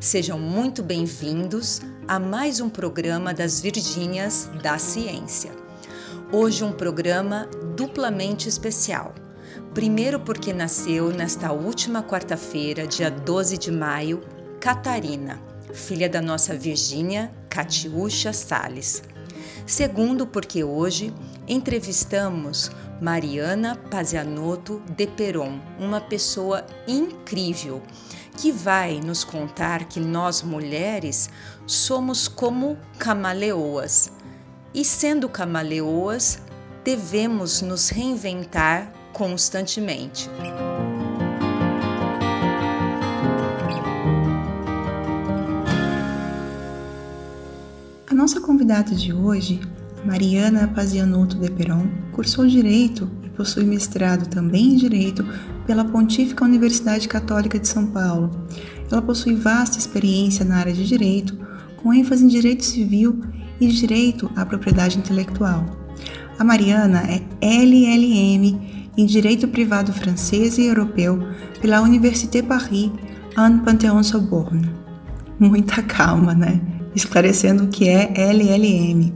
Sejam muito bem-vindos a mais um programa das Virgínias da Ciência. Hoje, um programa duplamente especial. Primeiro, porque nasceu nesta última quarta-feira, dia 12 de maio, Catarina, filha da nossa Virgínia Catiúcha Sales. Segundo, porque hoje entrevistamos Mariana Pazianotto de Peron, uma pessoa incrível que vai nos contar que nós mulheres somos como camaleoas e, sendo camaleoas, devemos nos reinventar constantemente. A nossa convidada de hoje, Mariana Pazianotto de Peron, cursou Direito e possui mestrado também em Direito pela Pontífica Universidade Católica de São Paulo. Ela possui vasta experiência na área de direito, com ênfase em direito civil e direito à propriedade intelectual. A Mariana é LLM em Direito Privado Francês e Europeu pela Université Paris en Panthéon-Sorbonne. Muita calma, né? Esclarecendo o que é LLM.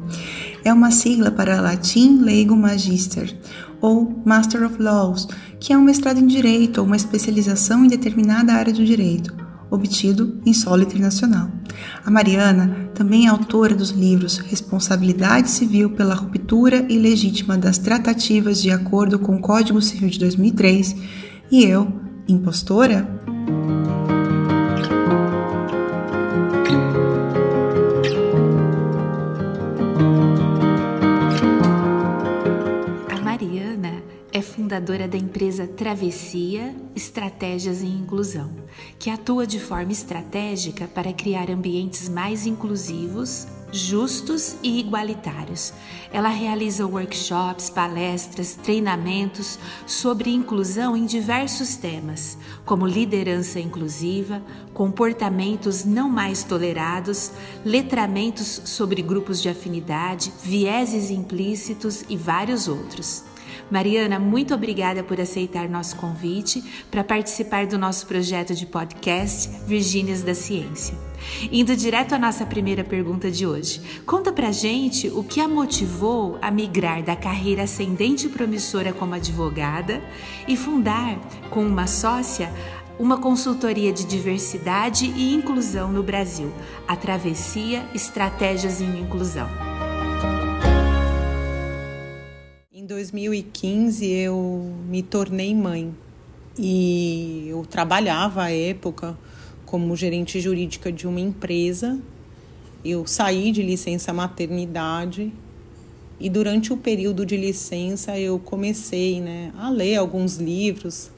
É uma sigla para Latim Leigo Magister, ou Master of Laws, que é um mestrado em direito ou uma especialização em determinada área do direito, obtido em solo internacional. A Mariana também é autora dos livros Responsabilidade Civil pela Ruptura Ilegítima das Tratativas de Acordo com o Código Civil de 2003 e Eu, Impostora? Fundadora da empresa Travessia Estratégias em Inclusão, que atua de forma estratégica para criar ambientes mais inclusivos, justos e igualitários. Ela realiza workshops, palestras, treinamentos sobre inclusão em diversos temas, como liderança inclusiva, comportamentos não mais tolerados, letramentos sobre grupos de afinidade, vieses implícitos e vários outros. Mariana, muito obrigada por aceitar nosso convite para participar do nosso projeto de podcast Virgínias da Ciência. Indo direto à nossa primeira pergunta de hoje, conta pra gente o que a motivou a migrar da carreira ascendente e promissora como advogada e fundar, com uma sócia, uma consultoria de diversidade e inclusão no Brasil, a Travessia Estratégias em Inclusão. Em 2015 eu me tornei mãe. E eu trabalhava à época como gerente jurídica de uma empresa. Eu saí de licença maternidade e durante o período de licença eu comecei né, a ler alguns livros,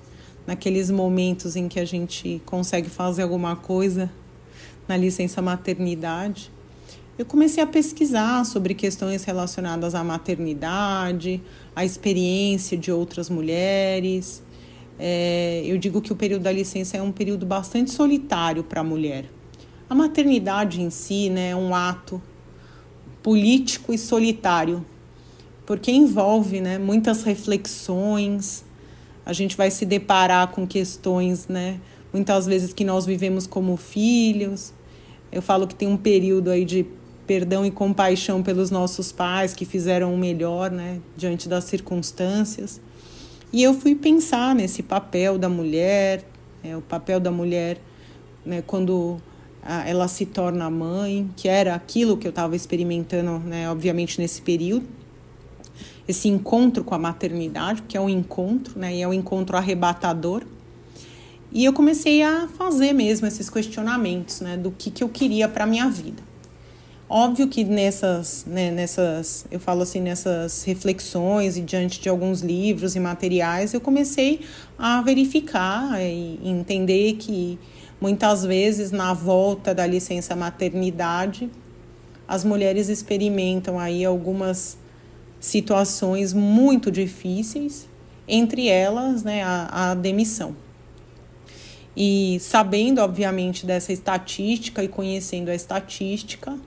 naqueles momentos em que a gente consegue fazer alguma coisa na licença maternidade eu comecei a pesquisar sobre questões relacionadas à maternidade, à experiência de outras mulheres. É, eu digo que o período da licença é um período bastante solitário para a mulher. A maternidade em si né, é um ato político e solitário, porque envolve né, muitas reflexões. A gente vai se deparar com questões, né, muitas vezes que nós vivemos como filhos. Eu falo que tem um período aí de perdão e compaixão pelos nossos pais que fizeram o melhor, né, diante das circunstâncias. E eu fui pensar nesse papel da mulher, é, o papel da mulher né, quando ela se torna mãe, que era aquilo que eu estava experimentando, né, obviamente, nesse período. Esse encontro com a maternidade, que é um encontro, né, e é um encontro arrebatador. E eu comecei a fazer mesmo esses questionamentos né, do que, que eu queria para a minha vida. Óbvio que nessas, né, nessas, eu falo assim, nessas reflexões e diante de alguns livros e materiais, eu comecei a verificar e entender que Muitas vezes, na volta da licença maternidade, as mulheres experimentam aí algumas situações muito difíceis, entre elas né, a, a demissão. E sabendo, obviamente, dessa estatística e conhecendo a estatística,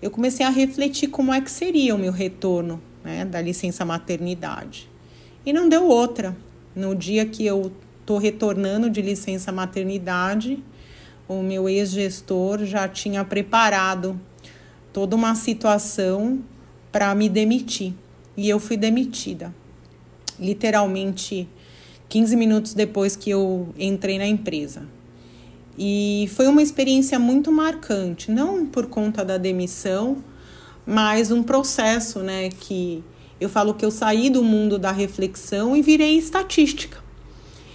eu comecei a refletir como é que seria o meu retorno né, da licença maternidade. E não deu outra. No dia que eu estou retornando de licença maternidade, o meu ex-gestor já tinha preparado toda uma situação para me demitir. E eu fui demitida. Literalmente 15 minutos depois que eu entrei na empresa. E foi uma experiência muito marcante, não por conta da demissão, mas um processo, né, que eu falo que eu saí do mundo da reflexão e virei estatística.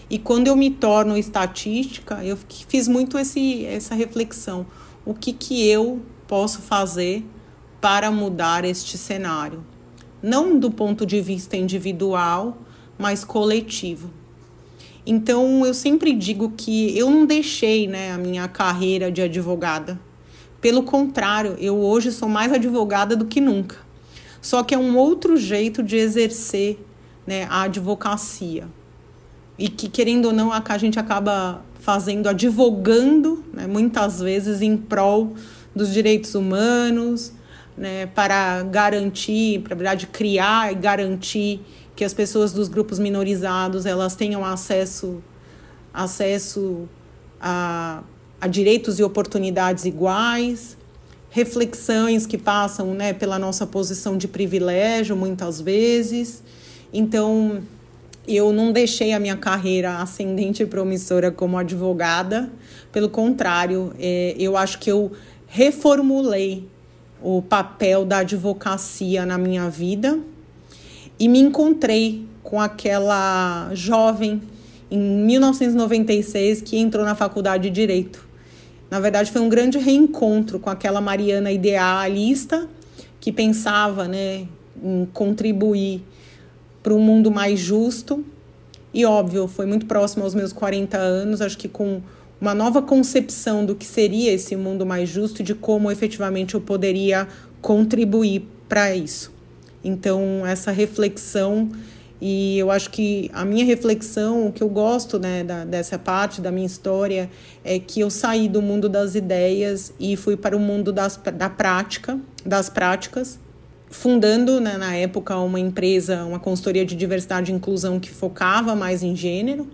E quando eu me torno estatística, eu fiz muito esse, essa reflexão. O que, que eu posso fazer para mudar este cenário? Não do ponto de vista individual, mas coletivo. Então, eu sempre digo que eu não deixei né, a minha carreira de advogada. Pelo contrário, eu hoje sou mais advogada do que nunca. Só que é um outro jeito de exercer né, a advocacia. E que, querendo ou não, a gente acaba fazendo, advogando, né, muitas vezes em prol dos direitos humanos, né, para garantir, para verdade, criar e garantir que as pessoas dos grupos minorizados elas tenham acesso, acesso a, a direitos e oportunidades iguais, reflexões que passam né, pela nossa posição de privilégio muitas vezes. Então, eu não deixei a minha carreira ascendente e promissora como advogada, pelo contrário, é, eu acho que eu reformulei o papel da advocacia na minha vida e me encontrei com aquela jovem em 1996 que entrou na faculdade de Direito. Na verdade, foi um grande reencontro com aquela Mariana idealista que pensava né, em contribuir para um mundo mais justo. E, óbvio, foi muito próximo aos meus 40 anos, acho que com uma nova concepção do que seria esse mundo mais justo e de como efetivamente eu poderia contribuir para isso. Então, essa reflexão e eu acho que a minha reflexão, o que eu gosto né, da, dessa parte da minha história, é que eu saí do mundo das ideias e fui para o mundo das, da prática, das práticas, fundando né, na época uma empresa, uma consultoria de diversidade e inclusão que focava mais em gênero.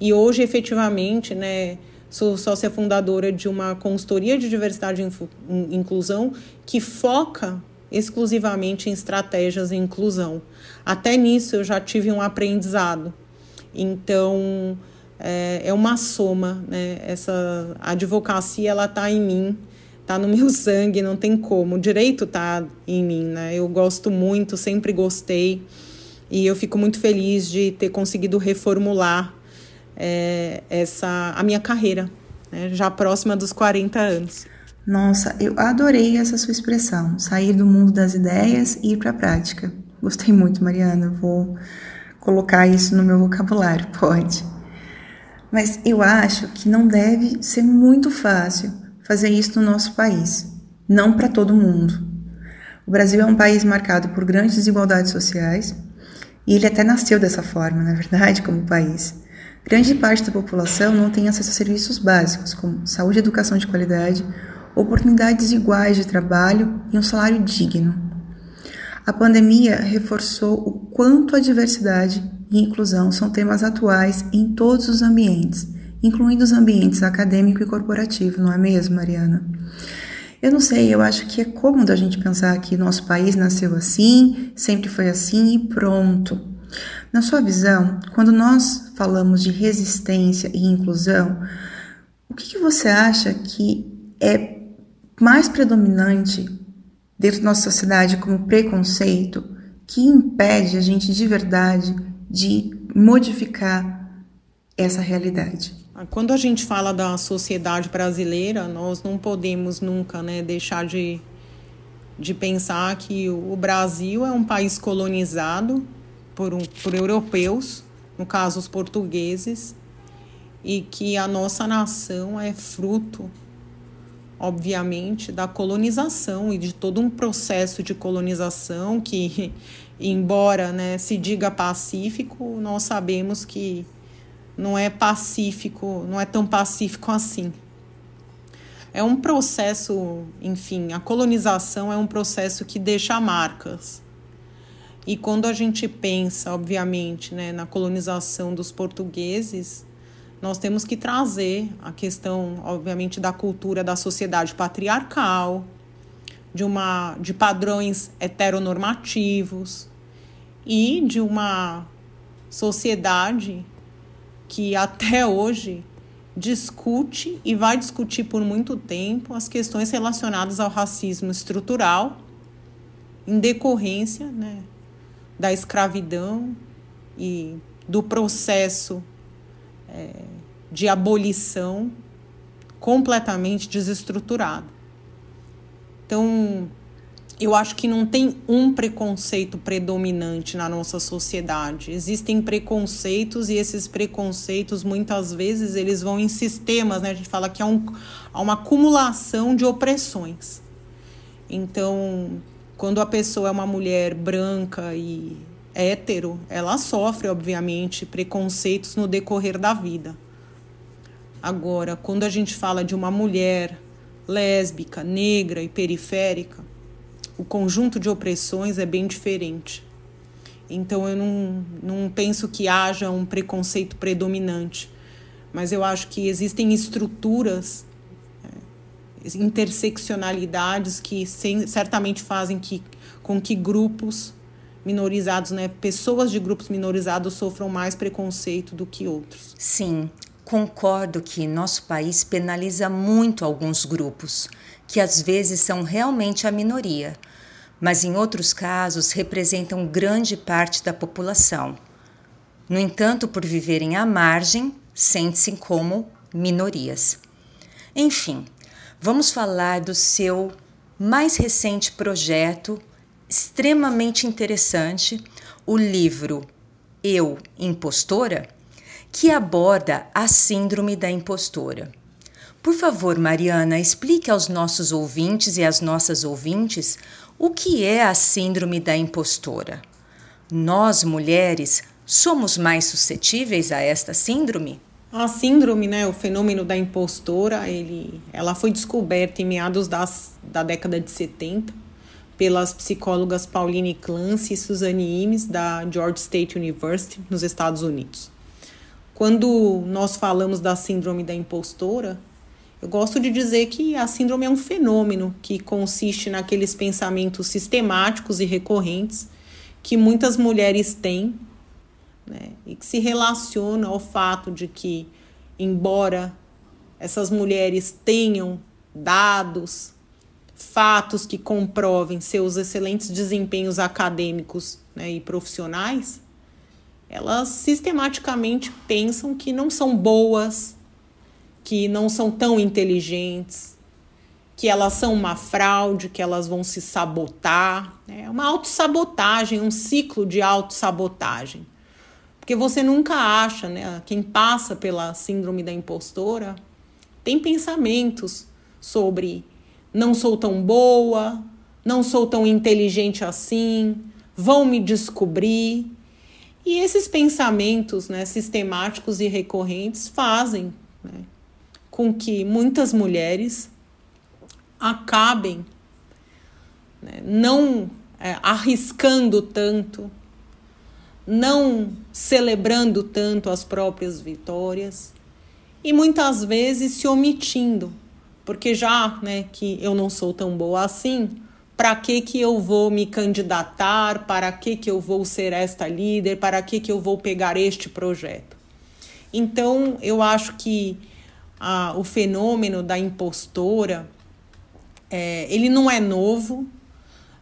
E hoje, efetivamente, né, sou sócia fundadora de uma consultoria de diversidade e inclusão que foca exclusivamente em estratégias de inclusão. Até nisso eu já tive um aprendizado. Então é, é uma soma, né? Essa advocacia ela está em mim, está no meu sangue, não tem como. O direito está em mim, né? Eu gosto muito, sempre gostei e eu fico muito feliz de ter conseguido reformular é, essa a minha carreira, né? já próxima dos 40 anos. Nossa, eu adorei essa sua expressão, sair do mundo das ideias e ir para a prática. Gostei muito, Mariana. Vou colocar isso no meu vocabulário, pode. Mas eu acho que não deve ser muito fácil fazer isso no nosso país, não para todo mundo. O Brasil é um país marcado por grandes desigualdades sociais e ele até nasceu dessa forma, na verdade, como país. Grande parte da população não tem acesso a serviços básicos como saúde e educação de qualidade, oportunidades iguais de trabalho e um salário digno. A pandemia reforçou o quanto a diversidade e inclusão são temas atuais em todos os ambientes, incluindo os ambientes acadêmico e corporativo, não é mesmo, Mariana? Eu não sei, eu acho que é cômodo a gente pensar que nosso país nasceu assim, sempre foi assim e pronto. Na sua visão, quando nós falamos de resistência e inclusão, o que, que você acha que é mais predominante dentro da nossa sociedade como preconceito que impede a gente de verdade de modificar essa realidade. Quando a gente fala da sociedade brasileira, nós não podemos nunca né, deixar de, de pensar que o Brasil é um país colonizado por, um, por europeus, no caso os portugueses, e que a nossa nação é fruto, obviamente, da colonização e de todo um processo de colonização que, embora né, se diga pacífico, nós sabemos que não é pacífico, não é tão pacífico assim. É um processo, enfim, a colonização é um processo que deixa marcas. E quando a gente pensa, obviamente, né, na colonização dos portugueses, nós temos que trazer a questão, obviamente, da cultura da sociedade patriarcal, de uma de padrões heteronormativos e de uma sociedade que até hoje discute e vai discutir por muito tempo as questões relacionadas ao racismo estrutural em decorrência né, da escravidão e do processo é, de abolição completamente desestruturado. Então, eu acho que não tem um preconceito predominante na nossa sociedade. Existem preconceitos e esses preconceitos muitas vezes eles vão em sistemas, né? A gente fala que há, um, há uma acumulação de opressões. Então, quando a pessoa é uma mulher branca e hétero, ela sofre, obviamente, preconceitos no decorrer da vida. Agora, quando a gente fala de uma mulher lésbica, negra e periférica, o conjunto de opressões é bem diferente. Então eu não, não penso que haja um preconceito predominante, mas eu acho que existem estruturas, é, interseccionalidades que sem, certamente fazem que, com que grupos minorizados, né, pessoas de grupos minorizados sofram mais preconceito do que outros. Sim, concordo que nosso país penaliza muito alguns grupos, que às vezes são realmente a minoria mas em outros casos representam grande parte da população. No entanto, por viverem à margem, sentem-se como minorias. Enfim, vamos falar do seu mais recente projeto, extremamente interessante, o livro Eu, Impostora, que aborda a Síndrome da Impostora. Por favor, Mariana, explique aos nossos ouvintes e às nossas ouvintes o que é a síndrome da impostora? Nós, mulheres, somos mais suscetíveis a esta síndrome? A síndrome, né, o fenômeno da impostora, ele, ela foi descoberta em meados das, da década de 70 pelas psicólogas Pauline Clancy e Suzanne Imes, da Georgia State University, nos Estados Unidos. Quando nós falamos da síndrome da impostora, eu gosto de dizer que a síndrome é um fenômeno que consiste naqueles pensamentos sistemáticos e recorrentes que muitas mulheres têm, né, e que se relaciona ao fato de que, embora essas mulheres tenham dados, fatos que comprovem seus excelentes desempenhos acadêmicos né, e profissionais, elas sistematicamente pensam que não são boas, que não são tão inteligentes, que elas são uma fraude, que elas vão se sabotar. É uma autossabotagem, um ciclo de autossabotagem. Porque você nunca acha, né? Quem passa pela síndrome da impostora tem pensamentos sobre não sou tão boa, não sou tão inteligente assim, vão me descobrir. E esses pensamentos né, sistemáticos e recorrentes fazem né, com que muitas mulheres acabem né, não é, arriscando tanto, não celebrando tanto as próprias vitórias e muitas vezes se omitindo, porque já né, que eu não sou tão boa assim, para que, que eu vou me candidatar, para que, que eu vou ser esta líder, para que, que eu vou pegar este projeto. Então, eu acho que a, o fenômeno da impostora, é, ele não é novo,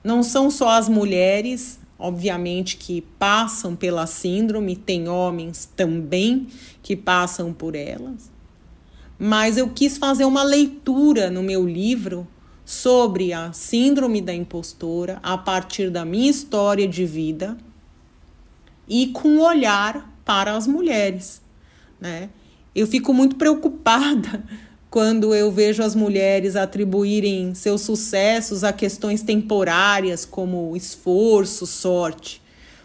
não são só as mulheres, obviamente, que passam pela síndrome, tem homens também que passam por elas, mas eu quis fazer uma leitura no meu livro sobre a síndrome da impostora a partir da minha história de vida e com olhar para as mulheres, né? Eu fico muito preocupada quando eu vejo as mulheres atribuírem seus sucessos a questões temporárias, como esforço, sorte.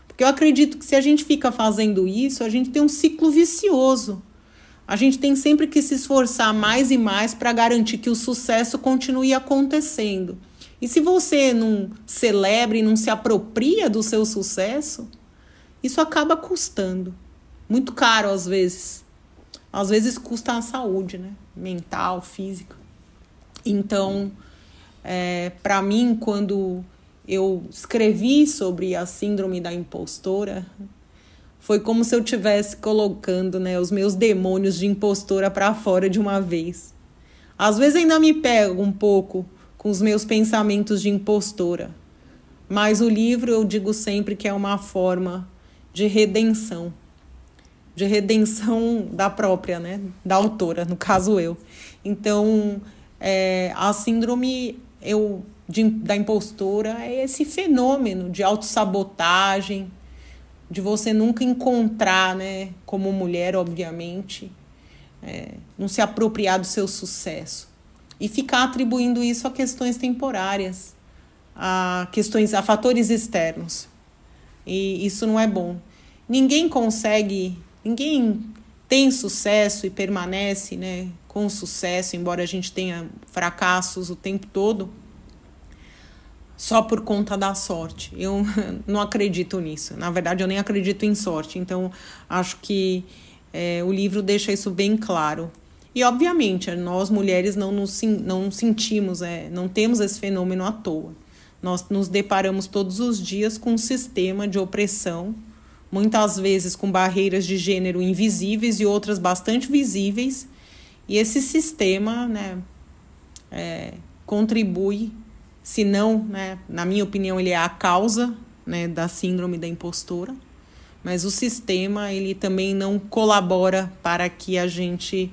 Porque eu acredito que se a gente fica fazendo isso, a gente tem um ciclo vicioso. A gente tem sempre que se esforçar mais e mais para garantir que o sucesso continue acontecendo. E se você não celebra e não se apropria do seu sucesso, isso acaba custando. Muito caro às vezes. Às vezes custa a saúde, né? Mental, física. Então, é, para mim, quando eu escrevi sobre a síndrome da impostora, foi como se eu tivesse colocando né, os meus demônios de impostora para fora de uma vez. Às vezes ainda me pego um pouco com os meus pensamentos de impostora, mas o livro eu digo sempre que é uma forma de redenção de redenção da própria, né? Da autora, no caso eu. Então, é, a síndrome eu, de, da impostora é esse fenômeno de autossabotagem, de você nunca encontrar, né, como mulher, obviamente, é, não se apropriar do seu sucesso. E ficar atribuindo isso a questões temporárias, a questões, a fatores externos. E isso não é bom. Ninguém consegue Ninguém tem sucesso e permanece né, com sucesso, embora a gente tenha fracassos o tempo todo, só por conta da sorte. Eu não acredito nisso. Na verdade, eu nem acredito em sorte. Então, acho que é, o livro deixa isso bem claro. E, obviamente, nós mulheres não nos não sentimos, é, não temos esse fenômeno à toa. Nós nos deparamos todos os dias com um sistema de opressão muitas vezes com barreiras de gênero invisíveis e outras bastante visíveis. E esse sistema né, é, contribui, se não, né, na minha opinião, ele é a causa né, da síndrome da impostora, mas o sistema ele também não colabora para que a gente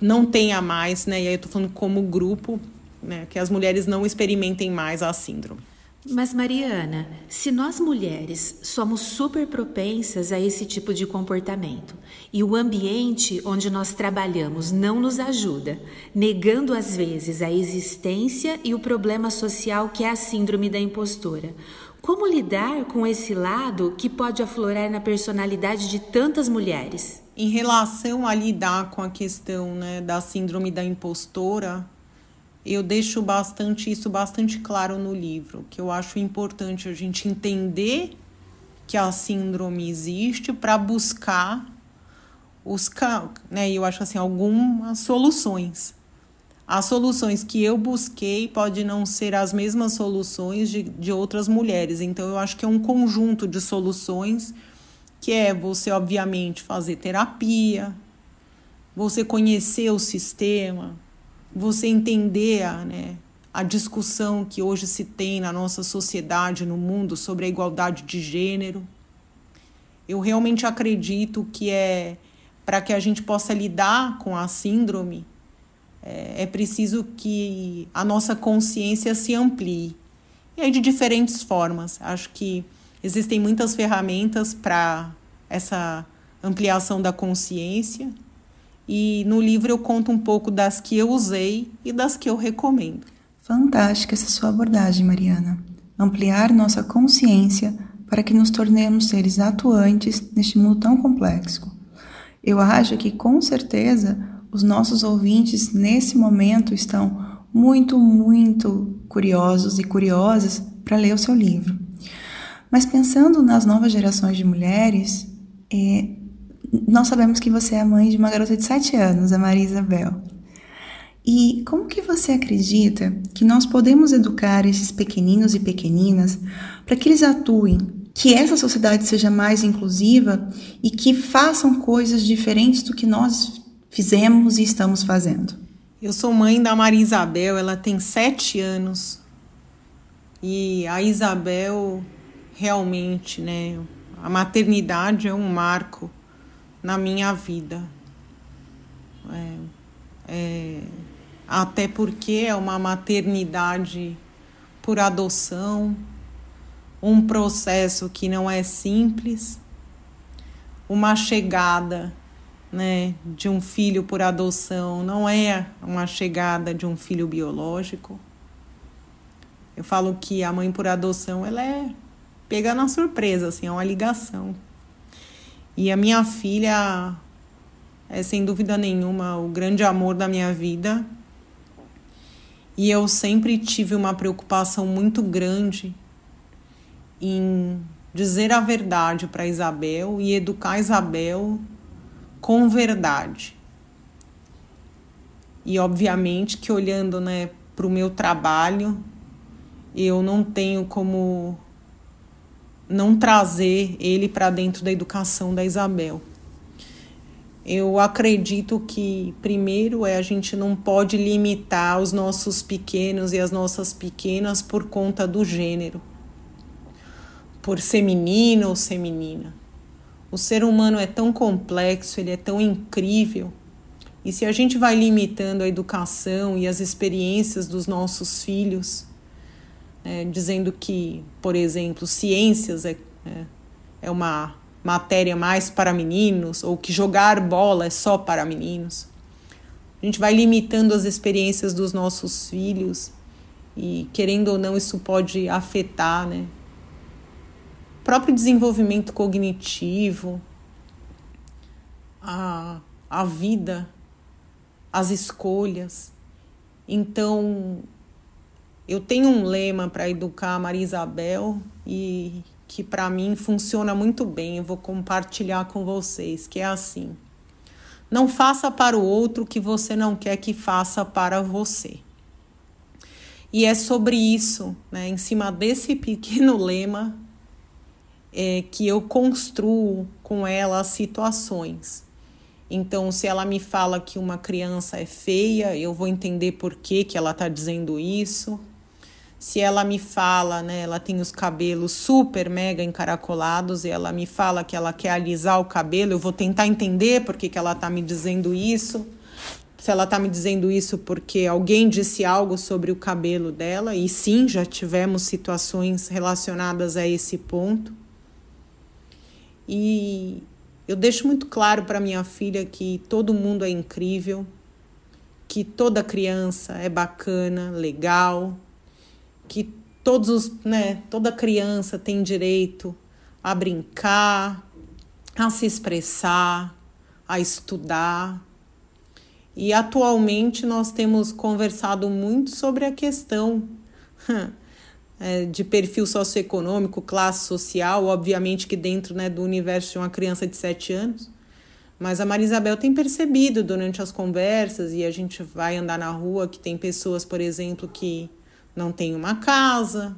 não tenha mais, né, e aí eu estou falando como grupo, né, que as mulheres não experimentem mais a síndrome. Mas, Mariana, se nós mulheres somos super propensas a esse tipo de comportamento e o ambiente onde nós trabalhamos não nos ajuda, negando às vezes a existência e o problema social que é a síndrome da impostora, como lidar com esse lado que pode aflorar na personalidade de tantas mulheres? Em relação a lidar com a questão né, da síndrome da impostora, eu deixo bastante isso bastante claro no livro, que eu acho importante a gente entender que a síndrome existe para buscar os né, eu acho assim algumas soluções. As soluções que eu busquei pode não ser as mesmas soluções de, de outras mulheres. Então eu acho que é um conjunto de soluções que é você obviamente fazer terapia, você conhecer o sistema, você entender a, né, a discussão que hoje se tem na nossa sociedade, no mundo, sobre a igualdade de gênero. Eu realmente acredito que é para que a gente possa lidar com a síndrome, é, é preciso que a nossa consciência se amplie. E aí, de diferentes formas. Acho que existem muitas ferramentas para essa ampliação da consciência e no livro eu conto um pouco das que eu usei e das que eu recomendo. Fantástica essa sua abordagem, Mariana. Ampliar nossa consciência para que nos tornemos seres atuantes neste mundo tão complexo. Eu acho que com certeza os nossos ouvintes nesse momento estão muito, muito curiosos e curiosas para ler o seu livro. Mas pensando nas novas gerações de mulheres, é, nós sabemos que você é mãe de uma garota de 7 anos, a Maria Isabel. E como que você acredita que nós podemos educar esses pequeninos e pequeninas para que eles atuem, que essa sociedade seja mais inclusiva e que façam coisas diferentes do que nós fizemos e estamos fazendo? Eu sou mãe da Maria Isabel, ela tem sete anos. E a Isabel realmente, né? A maternidade é um marco na minha vida. É, é, até porque é uma maternidade por adoção, um processo que não é simples, uma chegada né, de um filho por adoção não é uma chegada de um filho biológico. Eu falo que a mãe por adoção ela é pega na surpresa, assim, é uma ligação. E a minha filha é sem dúvida nenhuma o grande amor da minha vida. E eu sempre tive uma preocupação muito grande em dizer a verdade para Isabel e educar Isabel com verdade. E obviamente que olhando né, para o meu trabalho, eu não tenho como não trazer ele para dentro da educação da Isabel. Eu acredito que, primeiro, é a gente não pode limitar os nossos pequenos e as nossas pequenas por conta do gênero, por ser menino ou ser menina. O ser humano é tão complexo, ele é tão incrível. E se a gente vai limitando a educação e as experiências dos nossos filhos, é, dizendo que, por exemplo, ciências é, é, é uma matéria mais para meninos ou que jogar bola é só para meninos. A gente vai limitando as experiências dos nossos filhos e, querendo ou não, isso pode afetar, né? O próprio desenvolvimento cognitivo, a, a vida, as escolhas. Então, eu tenho um lema para educar a Maria Isabel e que para mim funciona muito bem, eu vou compartilhar com vocês, que é assim: não faça para o outro o que você não quer que faça para você. E é sobre isso, né, em cima desse pequeno lema, é, que eu construo com ela as situações. Então, se ela me fala que uma criança é feia, eu vou entender por que, que ela está dizendo isso se ela me fala, né, ela tem os cabelos super mega encaracolados e ela me fala que ela quer alisar o cabelo, eu vou tentar entender por que, que ela está me dizendo isso. Se ela está me dizendo isso porque alguém disse algo sobre o cabelo dela, e sim, já tivemos situações relacionadas a esse ponto. E eu deixo muito claro para minha filha que todo mundo é incrível, que toda criança é bacana, legal, que todos os, né, toda criança tem direito a brincar, a se expressar, a estudar. E atualmente nós temos conversado muito sobre a questão é, de perfil socioeconômico, classe social, obviamente que dentro né, do universo de uma criança de 7 anos. Mas a Marisabel tem percebido durante as conversas, e a gente vai andar na rua, que tem pessoas, por exemplo, que não tem uma casa,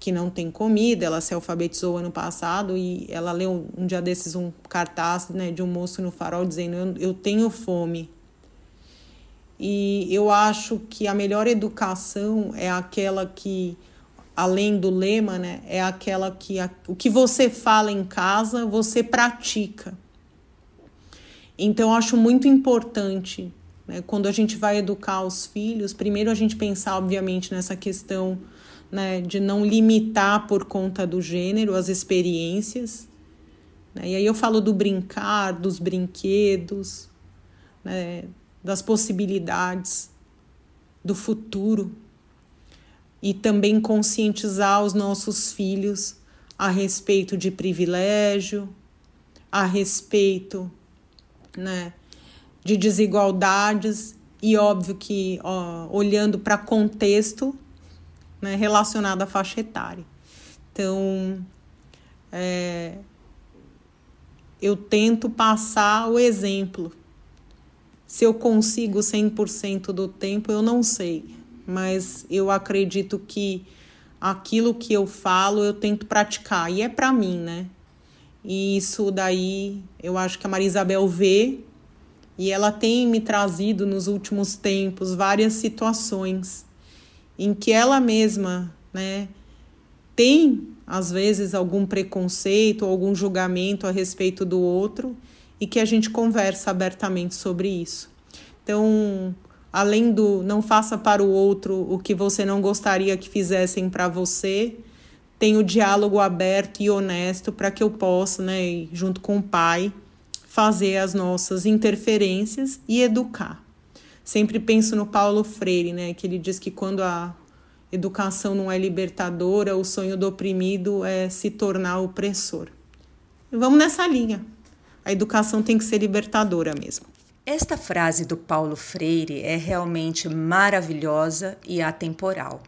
que não tem comida. Ela se alfabetizou ano passado e ela leu um dia desses um cartaz né, de um moço no farol dizendo: eu, eu tenho fome. E eu acho que a melhor educação é aquela que, além do lema, né, é aquela que a, o que você fala em casa, você pratica. Então, acho muito importante? Quando a gente vai educar os filhos, primeiro a gente pensar, obviamente, nessa questão né, de não limitar por conta do gênero as experiências. Né? E aí eu falo do brincar, dos brinquedos, né, das possibilidades, do futuro. E também conscientizar os nossos filhos a respeito de privilégio, a respeito né, de desigualdades e óbvio que ó, olhando para contexto né, relacionado à faixa etária. Então, é, eu tento passar o exemplo. Se eu consigo 100% do tempo, eu não sei, mas eu acredito que aquilo que eu falo eu tento praticar e é para mim, né? E isso daí eu acho que a Maria Isabel vê e ela tem me trazido nos últimos tempos várias situações em que ela mesma, né, tem às vezes algum preconceito, algum julgamento a respeito do outro e que a gente conversa abertamente sobre isso. Então, além do não faça para o outro o que você não gostaria que fizessem para você, tem o diálogo aberto e honesto para que eu possa, né, junto com o pai, fazer as nossas interferências e educar. Sempre penso no Paulo Freire, né, que ele diz que quando a educação não é libertadora, o sonho do oprimido é se tornar opressor. E vamos nessa linha. A educação tem que ser libertadora mesmo. Esta frase do Paulo Freire é realmente maravilhosa e atemporal.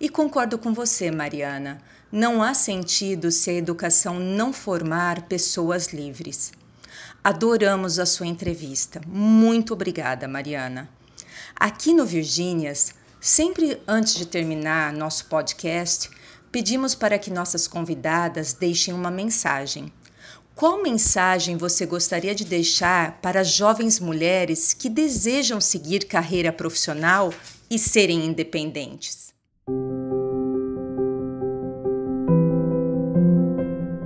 E concordo com você, Mariana. Não há sentido se a educação não formar pessoas livres. Adoramos a sua entrevista. Muito obrigada, Mariana. Aqui no Virgínias, sempre antes de terminar nosso podcast, pedimos para que nossas convidadas deixem uma mensagem. Qual mensagem você gostaria de deixar para jovens mulheres que desejam seguir carreira profissional e serem independentes?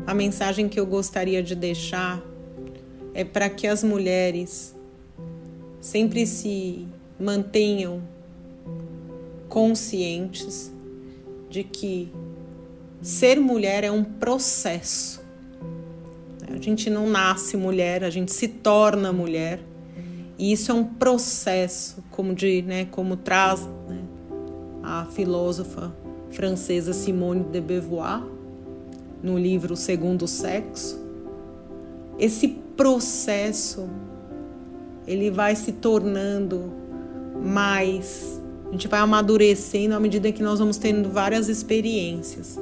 A mensagem que eu gostaria de deixar é para que as mulheres sempre se mantenham conscientes de que ser mulher é um processo. A gente não nasce mulher, a gente se torna mulher. E isso é um processo, como, de, né, como traz né, a filósofa francesa Simone de Beauvoir no livro Segundo Sexo. Esse processo ele vai se tornando mais, a gente vai amadurecendo à medida que nós vamos tendo várias experiências.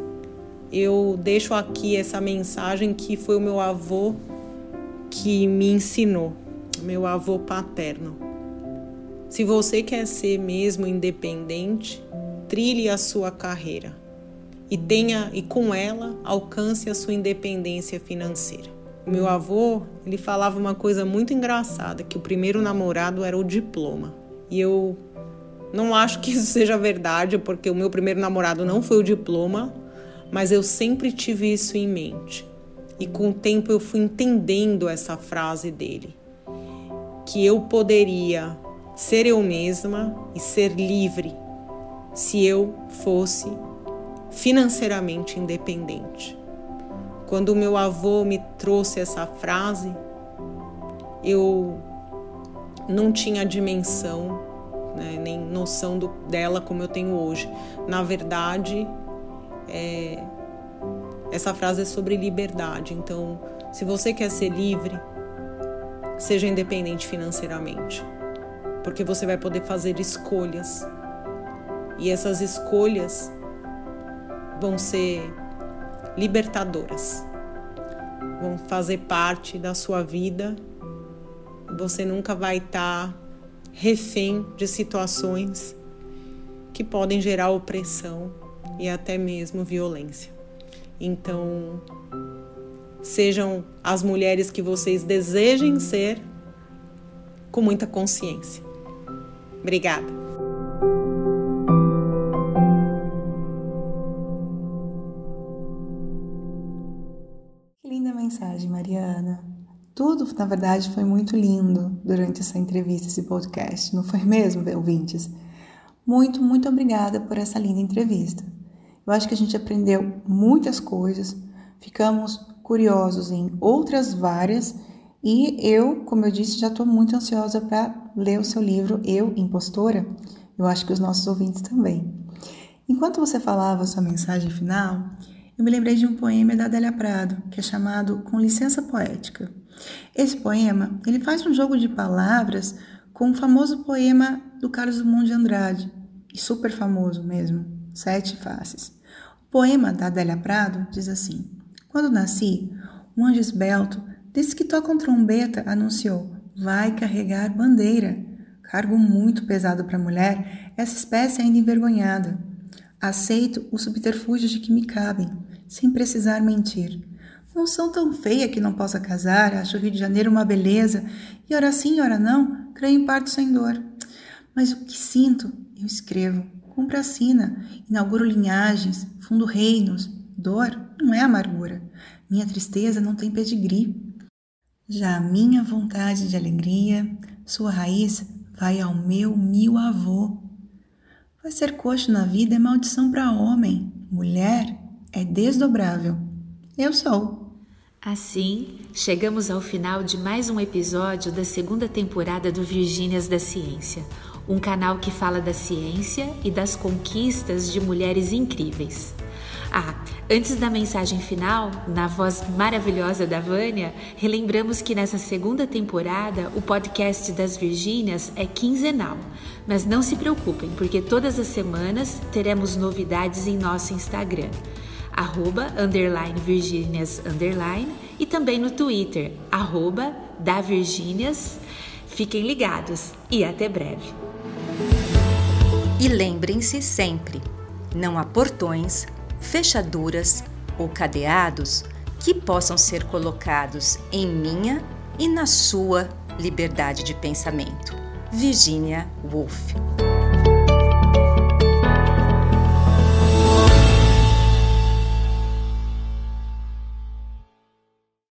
Eu deixo aqui essa mensagem que foi o meu avô que me ensinou, meu avô paterno. Se você quer ser mesmo independente, trilhe a sua carreira e tenha e com ela alcance a sua independência financeira. O meu avô, ele falava uma coisa muito engraçada, que o primeiro namorado era o diploma. E eu não acho que isso seja verdade, porque o meu primeiro namorado não foi o diploma, mas eu sempre tive isso em mente. E com o tempo eu fui entendendo essa frase dele, que eu poderia ser eu mesma e ser livre se eu fosse financeiramente independente. Quando o meu avô me trouxe essa frase, eu não tinha dimensão, né, nem noção do, dela como eu tenho hoje. Na verdade, é, essa frase é sobre liberdade. Então, se você quer ser livre, seja independente financeiramente, porque você vai poder fazer escolhas. E essas escolhas vão ser libertadoras. Vão fazer parte da sua vida. Você nunca vai estar refém de situações que podem gerar opressão e até mesmo violência. Então, sejam as mulheres que vocês desejem ser com muita consciência. Obrigada. Tudo, na verdade, foi muito lindo durante essa entrevista, esse podcast, não foi mesmo, ouvintes? Muito, muito obrigada por essa linda entrevista. Eu acho que a gente aprendeu muitas coisas, ficamos curiosos em outras várias e eu, como eu disse, já estou muito ansiosa para ler o seu livro Eu, Impostora. Eu acho que os nossos ouvintes também. Enquanto você falava sua mensagem final, eu me lembrei de um poema da Adélia Prado, que é chamado Com Licença Poética. Esse poema, ele faz um jogo de palavras com o famoso poema do Carlos Drummond de Andrade, e super famoso mesmo, Sete Faces. O poema da Adélia Prado diz assim: Quando nasci, um anjo esbelto, desse que tocam trombeta, anunciou: Vai carregar bandeira. Cargo muito pesado para a mulher, essa espécie ainda envergonhada. Aceito os subterfúgios de que me cabem, sem precisar mentir. Não sou tão feia que não possa casar, acho o Rio de Janeiro uma beleza, e ora sim, ora não, creio em parto sem dor. Mas o que sinto, eu escrevo, cumpro a sina, inauguro linhagens, fundo reinos. Dor não é amargura, minha tristeza não tem pedigree. Já a minha vontade de alegria, sua raiz vai ao meu mil avô. Vai ser coxo na vida é maldição para homem, mulher é desdobrável. Eu sou. Assim, chegamos ao final de mais um episódio da segunda temporada do Virgínias da Ciência, um canal que fala da ciência e das conquistas de mulheres incríveis. Ah, antes da mensagem final, na voz maravilhosa da Vânia, relembramos que nessa segunda temporada o podcast das Virgínias é quinzenal. Mas não se preocupem, porque todas as semanas teremos novidades em nosso Instagram arroba, underline Virgínias, underline, e também no Twitter, arroba da Virgínias. Fiquem ligados e até breve. E lembrem-se sempre, não há portões, fechaduras ou cadeados que possam ser colocados em minha e na sua liberdade de pensamento. Virginia Woolf